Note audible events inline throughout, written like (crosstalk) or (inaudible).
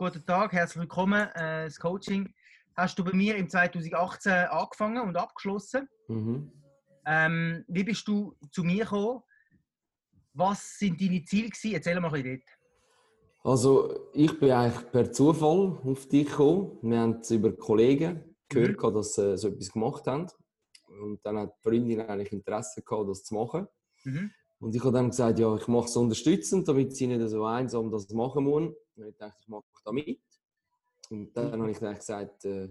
guten Tag, herzlich willkommen. Äh, das Coaching hast du bei mir im 2018 angefangen und abgeschlossen. Mhm. Ähm, wie bist du zu mir gekommen? Was sind deine Ziele gewesen? Erzähl mal ein bisschen dort. Also ich bin eigentlich per Zufall auf dich gekommen. Wir haben es über Kollegen gehört, Mhm. dass sie so etwas gemacht haben. Und dann hat die Freundin eigentlich Interesse gehabt, das zu machen. Mhm. Und ich habe dann gesagt, ja, ich mache es unterstützend, damit sie nicht so einsam das machen muss. Und ich dachte, ich mache da mit. Und dann habe ich dann gesagt, äh,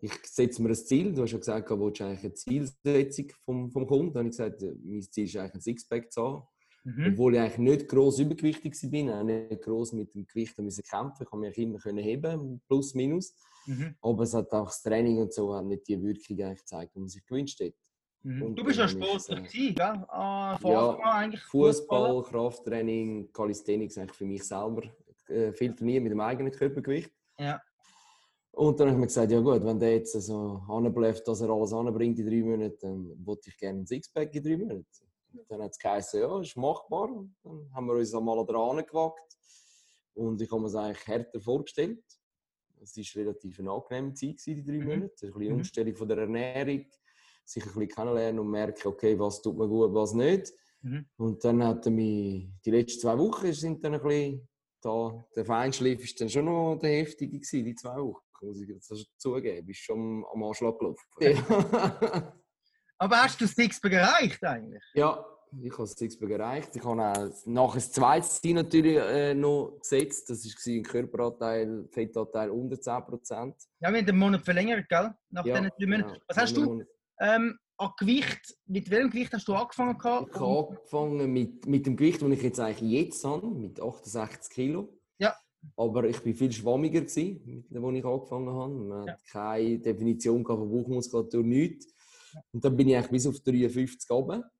ich setze mir ein Ziel. Du hast ja gesagt, du willst eigentlich eine Zielsetzung vom, vom Kunden. Dann habe ich gesagt, äh, mein Ziel ist eigentlich ein Sixpack zu haben. Mhm. Obwohl ich eigentlich nicht gross übergewichtig war, auch nicht gross mit dem Gewicht müssen kämpfen. Ich konnte mich immer können heben, plus minus. Mhm. Aber es hat auch das Training und so hat nicht die Wirkung eigentlich gezeigt, die man sich gewünscht hat. Mhm. Du bist ja sportlich gewesen, gell? Ah, Ja, eigentlich Fußball, Krafttraining, Calisthenics eigentlich für mich selber. Äh, viel trainieren mit dem eigenen Körpergewicht. Ja. Und dann habe ich mir gesagt, ja gut, wenn der jetzt so anbleibt, dass er alles anbringt in drei Monaten, dann wollte ich gerne ein Sixpack in drei Monaten. Und dann hat es geheißen, ja, ist machbar. Und dann haben wir uns einmal dran gewagt. Und ich habe mir es eigentlich härter vorgestellt. Es war relativ eine angenehme Zeit, die drei Mhm. Monate. Ein bisschen Mhm. Umstellung von der Ernährung, sich ein bisschen kennenlernen und merken, okay, was tut mir gut, was nicht. Mhm. Und dann hat mich, die letzten zwei Wochen sind dann ein bisschen, da, der Feinschliff ist dann schon noch der heftige gewesen, die zwei Wochen, muss ich jetzt zugeben. Bist schon am Anschlag gelaufen. Ja, (laughs) Aber hast du das Sixpack erreicht eigentlich? ja ich habe das Sixpack erreicht. Ich habe auch nach das zweite Ziel natürlich äh, noch gesetzt. Das war ein Körperanteil, Fettanteil unter 10%. Ja, wir haben den Monat verlängert, gell? Nach Ja, diesen drei Monaten. genau. Was hast du ähm, an Gewicht, mit welchem Gewicht hast du angefangen? gehabt? Ich habe angefangen mit, mit dem Gewicht, das ich jetzt eigentlich jetzt habe, mit 68 Kilo. Ja. Aber ich war viel schwammiger, als ich angefangen habe. Man Ja. hat keine Definition von Bauchmuskulatur, nichts. Und dann bin ich eigentlich bis auf 53 runter.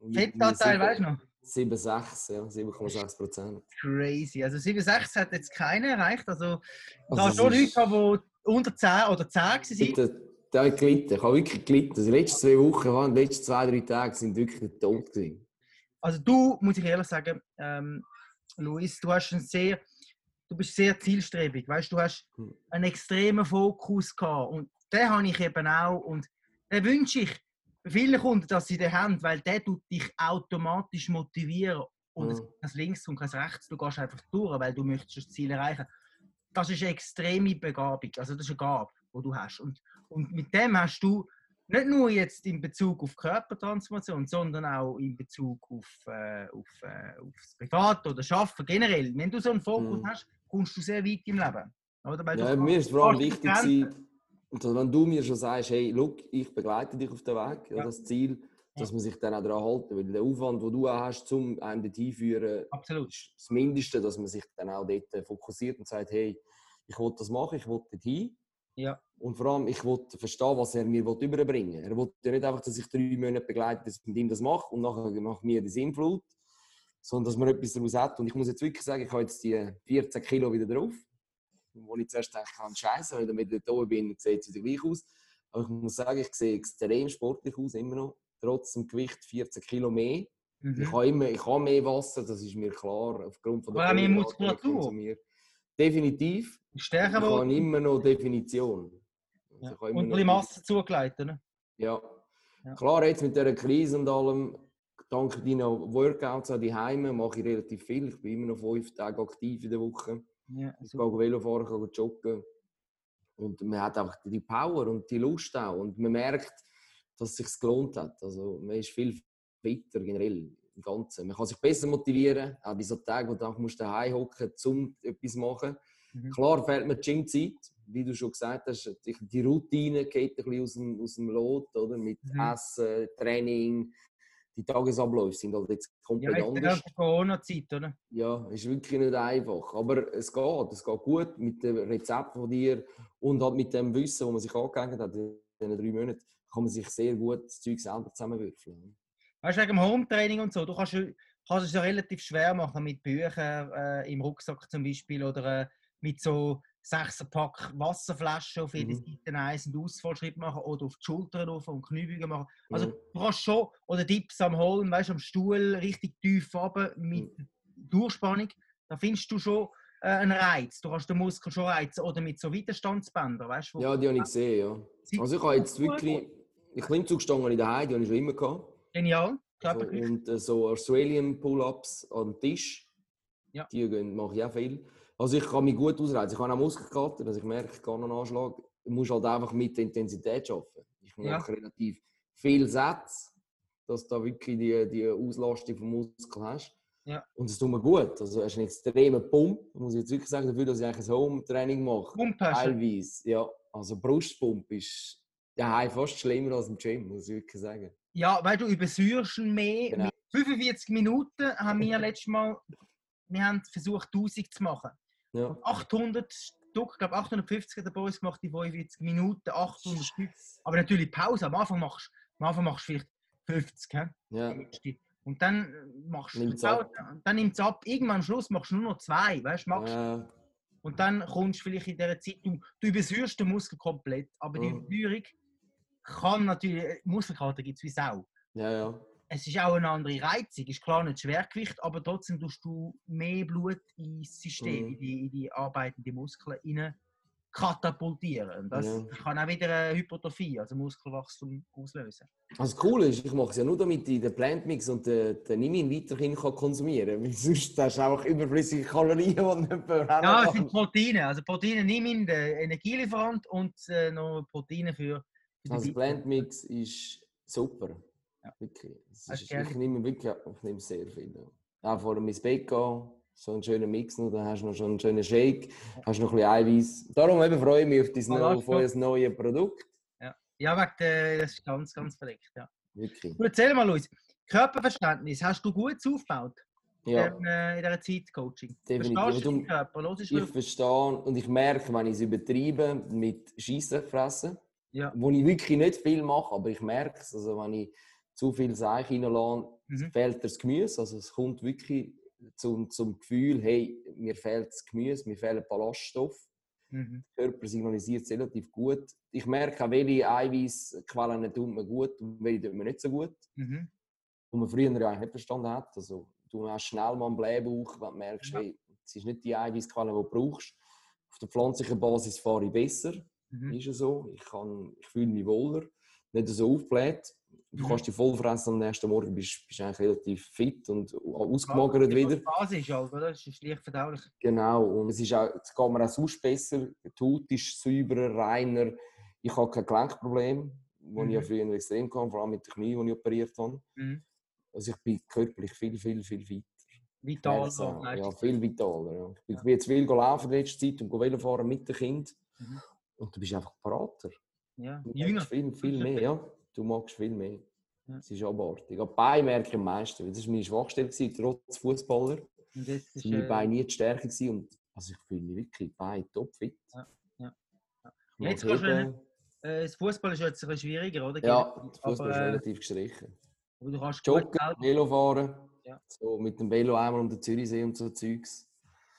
Und Fettanteil, weißt du noch? 7,6, ja, 7,6 Prozent. Crazy. Also 7,6 hat jetzt keiner erreicht. Also, Also es schon Leute, die unter 10 oder 10 waren. Der, der hat gelitten. Ich habe wirklich gelitten. Also Die letzten zwei Wochen, die letzten zwei, drei Tage sind wirklich der Tod gewesen. Also du, muss ich ehrlich sagen, ähm, Luis, du hast einen sehr, du bist sehr zielstrebig, weißt du, hast Hm. einen extremen Fokus gehabt und den habe ich eben auch und den wünsche ich vielen Kunden, dass sie den haben, weil der tut dich automatisch motivieren und es Hm. gibt kein links und kein rechts, du gehst einfach durch, weil du möchtest das Ziel erreichen. Das ist eine extreme Begabung, also das ist eine Gabe, die du hast und, und mit dem hast du nicht nur jetzt in Bezug auf Körpertransformation, sondern auch in Bezug auf, äh, auf, äh, das Privat oder Schaffen generell. Wenn du so einen Fokus Mhm. hast, kommst du sehr weit im Leben. Oder? Weil Ja, mir ist vor allem wichtig, dass wenn du mir schon sagst, hey, look, ich begleite dich auf den Weg, ja. Ja. das Ziel, dass man sich dann auch daran halten. Weil der Aufwand, den du auch hast, um einem dorthin zu führen, Absolut. ist das Mindeste, dass man sich dann auch dort äh, fokussiert und sagt, hey, ich will das machen, ich will dorthin. Ja. Und vor allem, ich will verstehen, was er mir überbringen will. Er will ja nicht einfach, dass ich drei Monate begleite, dass ich mit ihm das mache und nachher nach mir die Sinnflut, sondern dass man etwas daraus hat. Und ich muss jetzt wirklich sagen, ich habe jetzt die 14 Kilo wieder drauf. Wo ich zuerst ich kann scheiße, wenn ich wieder da bin, sieht es wieder gleich aus. Aber ich muss sagen, ich sehe extrem sportlich aus, immer noch. Trotz dem Gewicht 14 Kilo mehr. Mhm. Ich habe immer, ich habe mehr Wasser, das ist mir klar, aufgrund von der Aber mehr Muskulatur. Definitiv. Ich Stärker habe geworden immer noch Definition. Also ja. ich habe und ein bisschen Masse zugelegt. Oder? Ja. Ja. Klar, jetzt mit dieser Krise und allem, dank deinen Workouts an die Heime, mache ich relativ viel. Ich bin immer noch fünf Tage aktiv in der Woche. Ja, Ich super. gehe Velo fahren, gehe joggen. Und man hat einfach die Power und die Lust auch. Und man merkt, dass es sich gelohnt hat. Also man ist viel fitter generell im Ganzen. Man kann sich besser motivieren, auch bei so Tagen, wo du einfach musst daheim hocken um etwas zu machen. Mhm. Klar fehlt mir die Gymzeit, wie du schon gesagt hast. Die- Routine geht ein bisschen aus dem, aus dem Lot, oder? Mit Mhm. Essen, Training. Die Tagesabläufe sind halt jetzt Ja, komplett die anders. ganze Corona-Zeit, oder? Ja, ist wirklich nicht einfach. Aber es geht. Es geht gut mit dem Rezept von dir und halt mit dem Wissen, das man sich angehängt hat in diesen drei Monaten, kann man sich sehr gut das Zeug selber zusammenwürfeln. Weißt du, wegen dem Hometraining und so, du kannst, kannst es ja relativ schwer machen mit Büchern äh, im Rucksack zum Beispiel oder äh, mit so Sechserpack Wasserflaschen auf jede Mhm. Seite eins und Ausfallschritt machen oder auf die Schultern rauf und Kniebeugen machen. Also Mhm. du kannst schon, oder Dips am Holen, weißt du, am Stuhl richtig tief runter mit Mhm. Durchspannung, da findest du schon äh, einen Reiz. Du kannst den Muskel schon reizen oder mit so Widerstandsbändern, weißt du? Ja, die habe ich gesehen, ja. Also ich habe jetzt wirklich... Die Klimmzugstangen in der Heide, die habe ich schon immer gehabt. Genial. Also, und äh, so Australian Pull-Ups am Tisch, Ja. die gehen, mache ich auch viel. Also ich kann mich gut ausreizen. Ich habe auch Muskelkater, also ich merke, ich kann einen Anschlag. Du musst halt einfach mit der Intensität arbeiten. Ich Ja. mache relativ viel Sätze, dass du da wirklich die, die Auslastung vom Muskel hast. Ja. Und es tut mir gut. Also du hast einen extremen Pump, muss ich jetzt wirklich sagen, dafür, dass ich eigentlich ein Home-Training mache. Pump. Teilweise, ja. Also Brustpump ist daheim fast schlimmer als im Gym, muss ich wirklich sagen. Ja, weil du übersäuerst ihn mehr. Genau. Mit 45 Minuten haben wir (laughs) letztes Mal wir haben versucht, 1000 zu machen. Ja. 800 Stück, ich glaube 850 hat der Boys gemacht, die 45 Minuten, 800 Stück. Aber natürlich Pause. Am Anfang machst am Anfang machst du vielleicht 50. hä? Ja. Und dann äh, machst du Pause, dann nimmt es ab. Irgendwann am Schluss machst du nur noch zwei. Weißt, machst, Ja. Und dann kommst du vielleicht in dieser Zeit, du, du übersäuerst den Muskel komplett. Aber die. Übersäuerung kann natürlich, äh, Muskelkater gibt es wie Sau. Ja, ja. Es ist auch eine andere Reizung, ist klar nicht Schwergewicht, aber trotzdem tust du mehr Blut ins System, Mhm. in, die, in die arbeitenden Muskeln rein katapultieren. Das Ja. kann auch wieder eine Hypertrophie, also Muskelwachstum auslösen. Also das Coole ist, ich mache es ja nur, damit ich den Plant Mix und den, den Nimin weiterhin kann konsumieren kann. Weil sonst hast du einfach überflüssige Kalorien, die du nicht mehr Ja, es sind Proteine. Also Proteine nimm in den Energielieferant und äh, noch Proteine für, Also Vita- Plant Mix ist super. Ja. Wirklich. Ist, ich nehme wirklich ich nehme sehr viel. Ja. Auch vor dem ins Bett gehen, so einen schönen Mix noch, dann hast du noch schon einen schönen Shake, hast noch ein bisschen Eiweiß. Darum eben freue ich mich auf, dein auf euer neues Produkt. Ja, wegen der, das ist ganz, ganz verrückt. Ja. Wirklich. Du erzähl mal, Luis, Körperverständnis, hast du gut aufgebaut Ja, in, äh, in dieser Zeit Coaching? Definitiv. Du Körper? Ich verstehe und ich merke, wenn ich es übertreibe mit Scheissen fressen, Ja. wo ich wirklich nicht viel mache, aber ich merke es. Also wenn ich zu viel Seich reinlasse, Mhm. fehlt das Gemüse. Also es kommt wirklich zum, zum Gefühl, hey, mir fehlt das Gemüse, mir fehlen Ballaststoffe. Mhm. Der Körper signalisiert es relativ gut. Ich merke auch, welche Eiweißquellen tun mir gut und welche tun mir nicht so gut. Mhm. Die man früher ja eigentlich nicht verstanden hat. Also, du hast schnell mal einen Blähbauch, wenn du merkst, Ja. hey, es ist nicht die Eiweißquelle, die du brauchst. Auf der pflanzlichen Basis fahre ich besser. Mhm. Ist ja so. Ich, kann, ich fühle mich wohler. Nicht so aufgebläht. Du Mhm. kannst dich voll fressen am nächsten Morgen, bist, bist eigentlich relativ fit und ausgemagert Ja, wieder. die Basis ist halt, oder? Das ist leicht verdaulich. Genau. Und es, ist auch, es geht mir auch sonst besser. Die Haut ist sauberer, reiner. Ich habe kein Gelenkproblem, das ich ja Mhm. früher extrem hatte, vor allem mit den Knie, die ich operiert habe. Mhm. Also ich bin körperlich viel, viel, viel weiter. Vital. Merk's auch. auch, Ja, leistet. viel vitaler. Ja. Ich bin Ja. jetzt viel laufen in letzter Zeit und Velo fahren mit dem Kind. Mhm. Und du bist einfach parater. Ja. Du Jünger. magst viel, viel (laughs) mehr. Ja, du magst viel mehr. Ja. Es ist abartig. Aber Beine merke ich am meisten. Das war meine Schwachstelle, trotz Fußballer. Und jetzt ist, meine äh, Beine nie die Stärke. Gewesen. Und also ich fühle mich wirklich Beine topfit. Ja, ja, Jetzt kannst du äh, das Fußball ist jetzt ein bisschen schwieriger, oder? Ja, der Fußball ist äh, relativ gestrichen. aber du kannst gut Joggen, Geld- Velo fahren. Ja. So mit dem Velo einmal um den Zürichsee und so Zeugs.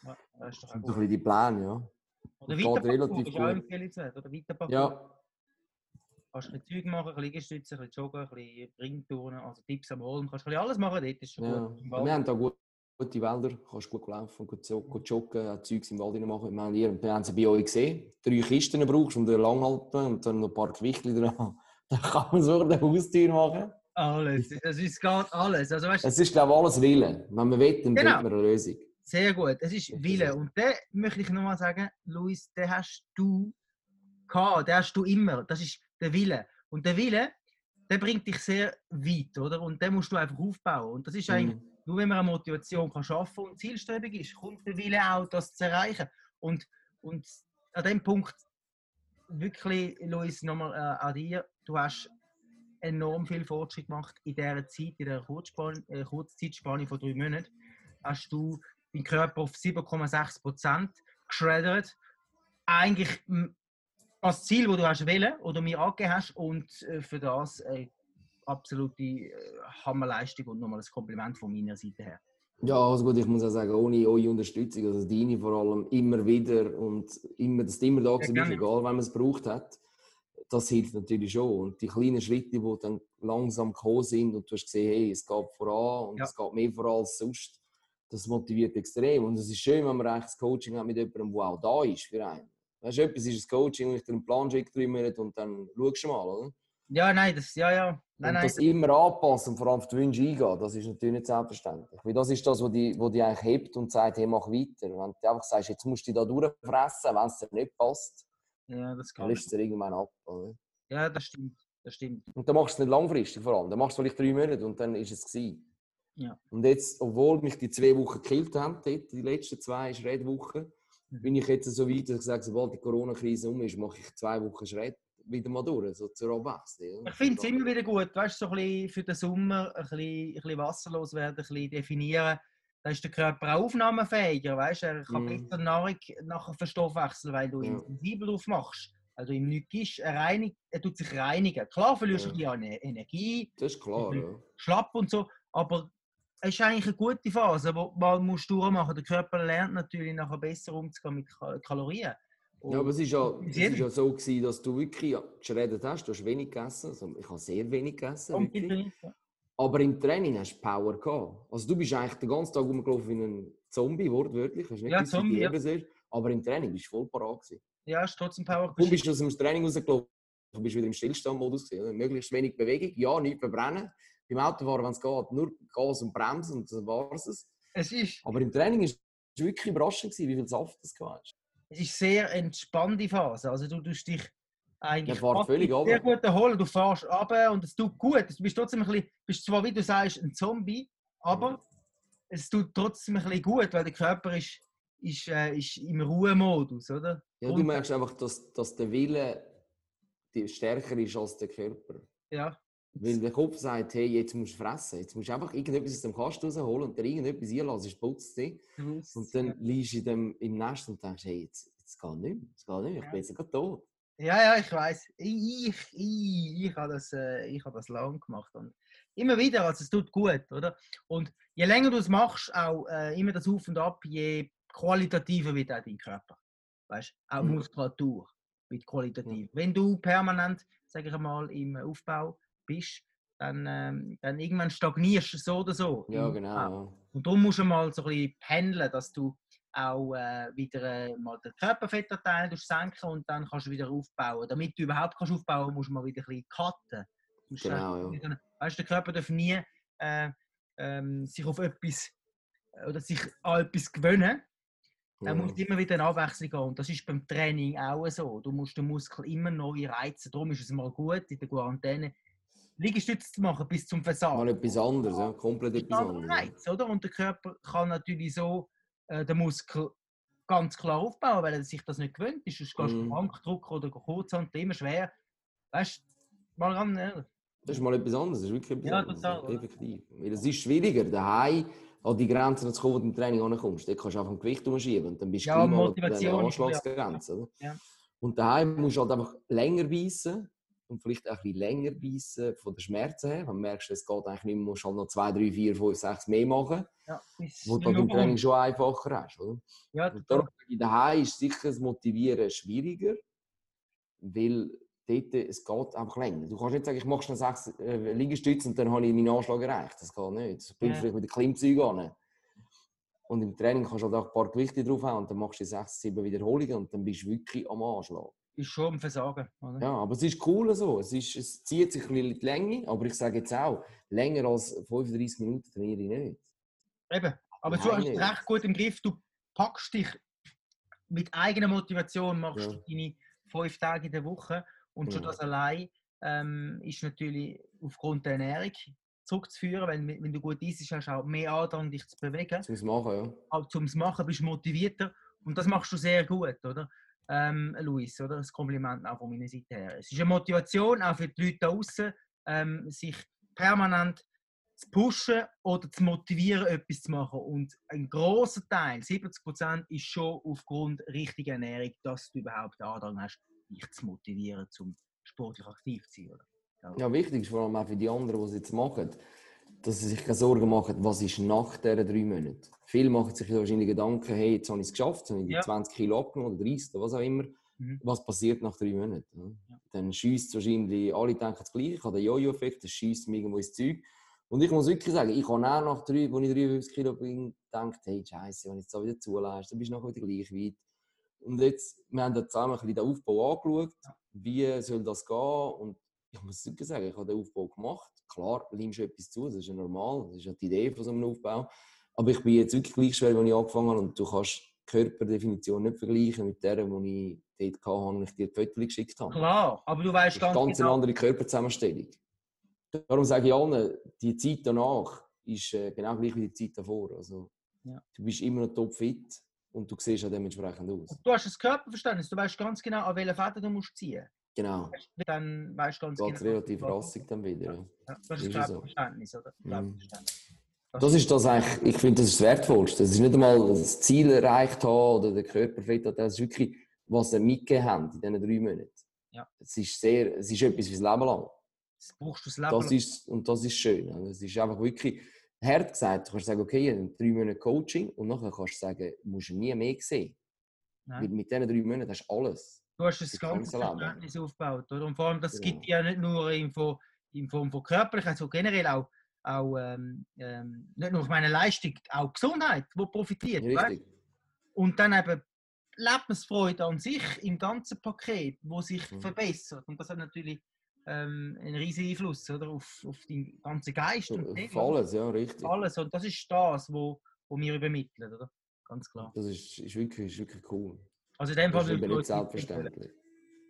Ja, das ist doch Das gut. ein bisschen die Pläne, ja. Oder geht relativ ist auch gut. empfehlenswert. Oder Weiterparcours. Ja, Kannst ein bisschen Zeug machen, ein bisschen Liegestützen, ein bisschen joggen, ein bisschen Ringtouren, also Tipps am Holen. Kannst ein bisschen alles machen, dort ist schon ja. gut. Wir haben da gut, gute Wälder, du kannst gut laufen, gut, gut joggen, auch Zeugs im Wald machen. Wir haben, hier, wir haben sie bei euch gesehen. Drei Kisten brauchst und eine Langhalten und dann noch ein paar Gewichte dran. (laughs) Dann kann man so eine Haustür machen. Alles, es ist gerade alles. Also, weißt, Es ist, glaube ich, alles Wille. Wenn man will, dann Genau. findet man eine Lösung. Sehr gut. Es ist Das ist Wille. Und den möchte ich nochmal sagen, Luis, den hast du gehabt, den hast du immer. Das ist der Wille. Und der Wille, der bringt dich sehr weit, oder? Und den musst du einfach aufbauen. Und das ist eigentlich, Mhm. nur wenn man eine Motivation kann schaffen und zielstrebig ist, kommt der Wille auch, das zu erreichen. Und, und an dem Punkt wirklich, Luis, nochmal äh, an dir, du hast enorm viel Fortschritt gemacht in dieser Zeit, in der Kurzspan äh, Kurzzeitspanne von drei Monaten. Hast du deinen Körper auf 7,6 Prozent geschreddert. Eigentlich das Ziel, das du hast wählen oder mir angegeben hast und äh, für das eine absolute äh, Hammerleistung und nochmal ein Kompliment von meiner Seite her. Ja, also gut, ich muss auch sagen, ohne eure Unterstützung, also deine vor allem, immer wieder und immer, dass du immer da bist, gerne. egal wenn man es gebraucht hat, das hilft natürlich schon. Und die kleinen Schritte, die dann langsam gekommen sind und du hast gesehen, hey, es geht voran und Ja. es geht mehr voran als sonst, das motiviert extrem. Und es ist schön, wenn man eigentlich das Coaching hat mit jemandem, der auch da ist für einen. Weißt du, etwas ist ein Coaching, und ich dir einen Plan schicke, drei Monate und dann schaust du mal, oder? Ja, nein, das, ja, ja. Nein, und das nein. immer anpassen und vor allem auf die Wünsche eingehen, das ist natürlich nicht selbstverständlich. Weil das ist das, was die, was die eigentlich hebt und sagt, hey, mach weiter. Wenn du einfach sagst, jetzt musst du dich da durchfressen, wenn es dir nicht passt, Ja, das dann kann löst es dir irgendwann ab. Oder? Ja, das stimmt. Das stimmt. Und dann machst du es nicht langfristig vor allem. Dann machst du vielleicht drei Monate und dann ist es gewesen. Ja. Und jetzt, obwohl mich die zwei Wochen gekillt haben, dort, die letzten zwei Schreddwochen, Mhm. bin ich jetzt so weit, dass ich sage, sobald die Corona-Krise um ist, mache ich zwei Wochen Schritt wieder mal durch, so zur Abwechslung. Ich finde es immer wieder gut, weißt du, so ein bisschen für den Sommer ein bisschen, ein bisschen wasserlos werden, ein bisschen definieren. Da ist der Körper aufnahmefähiger, weißt du? Er kann Mhm. besser Nahrung nachher verstoffwechseln, weil du Ja. ihn sensibel drauf machst. Weil du ihm nichts gibst. Er, reinigt, er tut sich reinigen. Klar verlierst du Ja. bisschen an Energie, Das ist klar, ja. schlapp und so, aber ist eigentlich eine gute Phase, wo man muss durchmachen. Der Körper lernt natürlich nachher besser umzugehen mit Ka- Kalorien. Ja, aber es ist ja, es ist ja so gewesen, dass du wirklich geschreddert hast, du hast wenig gegessen, also ich habe sehr wenig gegessen, aber im Training hast du Power gehabt. Also du bist eigentlich den ganzen Tag rumgelaufen wie ein Zombie, wortwörtlich, hast nicht Ja, gewusst, Zombie, ja. Ist, aber im Training bist du voll parat gewesen. Ja, ist trotzdem Power. Du bist aus dem Training rausgelaufen, du bist wieder im Stillstandmodus gewesen, möglichst wenig Bewegung, ja, nicht verbrennen. Beim Autofahren, wenn es geht, nur Gas und Bremsen und dann war es. Es ist, Aber im Training war es wirklich überraschend, wie viel Saft das hast. es ist sehr entspannte Phase. Also du tust dich eigentlich fährt völlig sehr runter. gut erholen. Du fährst runter und es tut gut. Du bist trotzdem ein bisschen, bist zwar, wie du sagst, ein Zombie, aber es tut trotzdem ein bisschen gut, weil der Körper ist, ist, äh, ist im Ruhemodus, oder? Ja, du merkst einfach, dass, dass der Wille stärker ist als der Körper. Ja, Weil der Kopf sagt, hey, jetzt musst du fressen. Jetzt musst du einfach irgendetwas aus dem Kasten rausholen und dir irgendetwas einlassen, ist putzt dich. Und dann liegst du in dem, im Nest und denkst, hey, jetzt, jetzt geht nicht mehr. Es geht nicht mehr. Ich bin jetzt gerade tot. Ja, ja, ich weiß. Ich, ich, ich, ich habe das, äh, ich habe das lang gemacht. Und immer wieder, also es tut gut, oder? Und je länger du es machst, auch äh, immer das Auf und Ab, je qualitativer wird auch dein Körper. Weißt du? Auch Mhm. Muskulatur wird qualitativ. Wenn du permanent, sage ich mal, im Aufbau bist, dann, ähm, dann irgendwann stagnierst du so oder so. Ja, genau. Ja. Und darum musst du mal so ein bisschen pendeln, dass du auch äh, wieder äh, mal den Körperfettanteil senken und dann kannst du wieder aufbauen. Damit du überhaupt kannst aufbauen musst du mal wieder ein bisschen cutten. Genau, einfach ja. wieder- Weißt, du, der Körper darf nie äh, ähm, sich auf etwas äh, oder sich an etwas gewöhnen. Er muss immer wieder eine Abwechslung haben. Und das ist beim Training auch so. Du musst den Muskel immer neu reizen. Darum ist es mal gut, in der Quarantäne Liegestütze zu machen bis zum Versagen. Mal etwas anderes, ja. komplett etwas ein anderes. Reiz, oder? Und der Körper kann natürlich so äh, den Muskel ganz klar aufbauen, weil er sich das nicht gewöhnt ist. Sonst gehst du Mhm. Bankdruck oder Kurzhand immer schwer. Weißt du, mal ran, ne? Das ist mal etwas anderes, das ist wirklich etwas Ja, total? Effektiv. Weil es ist schwieriger, daheim an die Grenzen zu kommen, wo du im Training ankommst. Dort kannst du einfach im Gewicht umschieben und dann bist du Ja, mal an der ja- Anschlagsgrenze. Oder? Ja. Und daheim musst du halt einfach länger beißen und vielleicht auch ein bisschen länger beißen von den Schmerzen her. Wenn du merkst, es geht eigentlich nicht mehr, musst halt noch zwei, drei, vier, fünf, sechs mehr machen, Ja, wo du im Training schon einfacher hast. Oder? Ja, Und darum ich, daheim ist sicher das Motivieren schwieriger, weil dort, es geht einfach länger. Du kannst nicht sagen, ich mache schnell sechs äh, Liegestütze und dann habe ich meinen Anschlag erreicht. Das geht nicht. Du bringst Ja. vielleicht mit den Klimmzeugen an. Und im Training kannst du halt auch ein paar Gewichte drauf haben und dann machst du sechs, sieben Wiederholungen und dann bist du wirklich am Anschlag. Ist schon am Versagen. Oder? Ja, aber es ist cool so. Es, ist, es zieht sich ein bisschen in die Länge, aber ich sage jetzt auch, länger als 35 Minuten trainiere ich nicht. Eben. Aber du Nein, hast es recht gut im Griff. Du packst dich mit eigener Motivation, machst Ja. du deine fünf Tage in der Woche. Und schon Ja. das allein ähm, ist natürlich aufgrund der Ernährung zurückzuführen. Wenn, wenn du gut isst, hast du auch mehr Andrang, dich zu bewegen. Ich machen, ja. auch zum Machen bist du motivierter. Und das machst du sehr gut, oder? Ähm, Luis, oder? Das Kompliment auch von meiner Seite her. Es ist eine Motivation auch für die Leute da draußen, ähm, sich permanent zu pushen oder zu motivieren, etwas zu machen. Und ein großer Teil, 70%, ist schon aufgrund richtiger Ernährung, dass du überhaupt den Andrang hast, dich zu motivieren, zum sportlich aktiv zu sein. Oder? Ja, wichtig ist vor allem auch für die anderen, die es jetzt machen, dass sie sich keine Sorgen machen, was ist nach diesen drei Monaten. Viele machen sich wahrscheinlich Gedanken, hey, jetzt habe ich es geschafft, jetzt habe ich die Ja. 20 Kilo abgenommen oder 30 oder was auch immer. Mhm. Was passiert nach drei Monaten? Ja. Dann schießt wahrscheinlich, alle denken das Gleiche, ich habe den Jojo-Effekt, das schießt mir irgendwo ins Zeug. Und ich muss wirklich sagen, ich habe auch nach drei, als ich 53 Kilo bin, gedacht, hey, Scheiße, wenn ich jetzt so wieder zulässt, dann bist du nachher wieder gleich weit. Und jetzt, wir haben da zusammen ein bisschen den Aufbau angeschaut, wie soll das gehen und ich muss wirklich sagen, ich habe den Aufbau gemacht. Klar, nimmst du etwas zu, das ist ja normal, das ist ja die Idee von so einem Aufbau. Aber ich bin jetzt wirklich gleich schwer, als ich angefangen habe und du kannst die Körperdefinition nicht vergleichen mit der, die ich dort hatte, als ich dir die Fotos geschickt habe. Klar, aber du weißt Das ist ganz, ganz genau. eine andere Körperzusammenstellung. Darum sage ich allen, die Zeit danach ist äh, genau gleich wie die Zeit davor. Also, Ja. Du bist immer noch topfit und du siehst auch dementsprechend aus. Du hast das Körperverständnis, du weißt ganz genau, an welchen Fäden du musst ziehen Genau. Dann weißt du ganz Geht genau. relativ rassig dann wieder. Ja. Ja, das ist Ist es so. Oder? Mhm. Körperverständnis. Das ist das eigentlich, ich finde, das ist das Wertvollste. Das ist nicht einmal das Ziel erreicht haben oder den Körper fit haben. Das ist wirklich, was sie mitgegeben haben in diesen drei Monaten. Ja. Es ist sehr, es ist etwas fürs Leben lang. Das brauchst du das Leben Das lang. ist, und das ist schön. Es ist einfach wirklich hart gesagt. Du kannst sagen, okay, habe drei Monate Coaching und nachher kannst du sagen, du musst nie mehr sehen. Weil mit diesen drei Monaten hast du alles. Du hast das ganze. Verständnis aufgebaut. Oder? Und vor allem, das Genau. gibt ja nicht nur in Form, in Form von körperlich, also generell auch, auch ähm, ähm, nicht nur auf meine Leistung, auch Gesundheit, die profitiert. weißt? Richtig. Und dann eben Lebensfreude an sich im ganzen Paket, wo sich Mhm. verbessert. Und das hat natürlich ähm, einen riesigen Einfluss oder, auf, auf den ganzen Geist So, und Auf alles, ja, richtig. alles. Und das ist das, wo, wo wir übermitteln, oder? Ganz klar. Das ist, ist, wirklich, ist wirklich cool. Also in dem Das Fall ist würde ich selbstverständlich.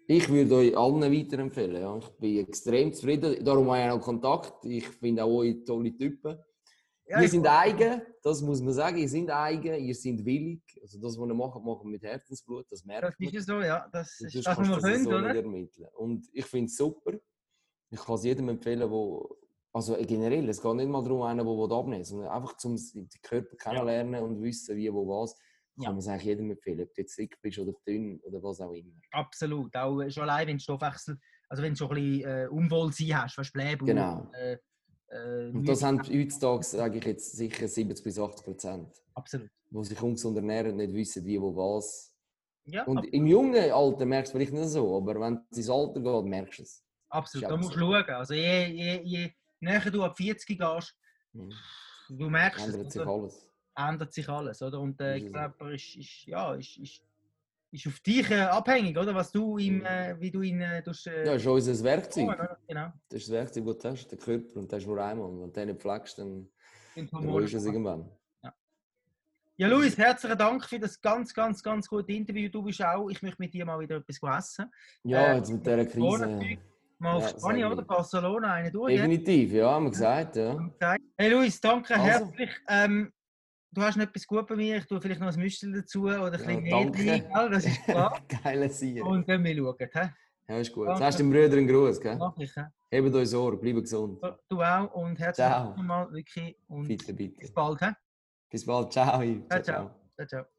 Ich würde euch allen weiterempfehlen. Ja. Ich bin extrem zufrieden. Darum habe ich auch Kontakt. Ich finde auch euch tolle Typen. Ja, ihr ich- seid eigen, das muss man sagen. Ihr seid eigen, ihr seid willig. Also das, was ihr macht, machen wir mit Herzensblut. Das Das merkt man. ist ja so, ja. Das ist das, was wir das können, so oder? ermitteln. Und ich finde es super. Ich kann es jedem empfehlen, wo also generell, es geht nicht mal darum, einen, der abnehmen will, sondern einfach zum den Körper kennenlernen und wissen, wie, wo, was. Kann Ja. man es eigentlich jedem empfehlen, ob du jetzt dick bist oder dünn oder was auch immer. Absolut. Auch äh, schon allein, wenn du Stoffwechsel, also wenn du schon ein bisschen äh, Unwohlsein hast, weißt du, Blähbauch, Genau. Äh, äh, Und das haben heutzutage, sage ich jetzt, sicher 70 bis 80 Prozent, Absolut. die sich ungesund ernähren, nicht wissen, wie, wo, was. Ja, Und ab- im jungen Alter merkst du es vielleicht nicht so, aber wenn es ins Alter geht, merkst du es. absolut. Da musst du schauen. Also je, je, je näher du ab 40 gehst, Mhm. du merkst Ändert es, sich oder? alles. Ändert sich alles. Oder? Und der so. Körper ist, ist, ja, ist, ist, ist auf dich äh, abhängig, oder? Was du ihm, Mhm. äh, wie du ihn äh, tust, äh, Ja, ist unser Werkzeug. oder? Genau. Das ist das Werkzeug, das du hast, der Körper. Und das ist nur einmal. Und wenn du den nicht pflegst, dann dann Hormone. ist es irgendwann. Ja, Luis, herzlichen Dank für das ganz, ganz, ganz gute Interview. Du bist auch, ich möchte mit dir mal wieder etwas essen. Ja, Äh, jetzt mit dieser Krise. Mal Ja, auf Spanien oder. Barcelona, eine durch. Definitiv, ja, haben wir gesagt. Ja. Hey Luis, danke Also. herzlich. Ähm, du hast noch etwas gut bei mir. Ich tue vielleicht noch ein Müsli dazu oder ein bisschen. Mehl rein, gell? Das ist klar. (laughs) Geile Sieg. Und dann wir schauen. Hä? Ja, ist gut. Du den Brüdern einen Gruß, gell? Mach ich. Hä? Hebt euch Sorge, bleibt gesund. Du auch und. Dank nochmal, Vicky. Und Bitte, bitte. bis bald. Hä? Bis bald. Ciao. Ciao, ciao. Ciao, ciao.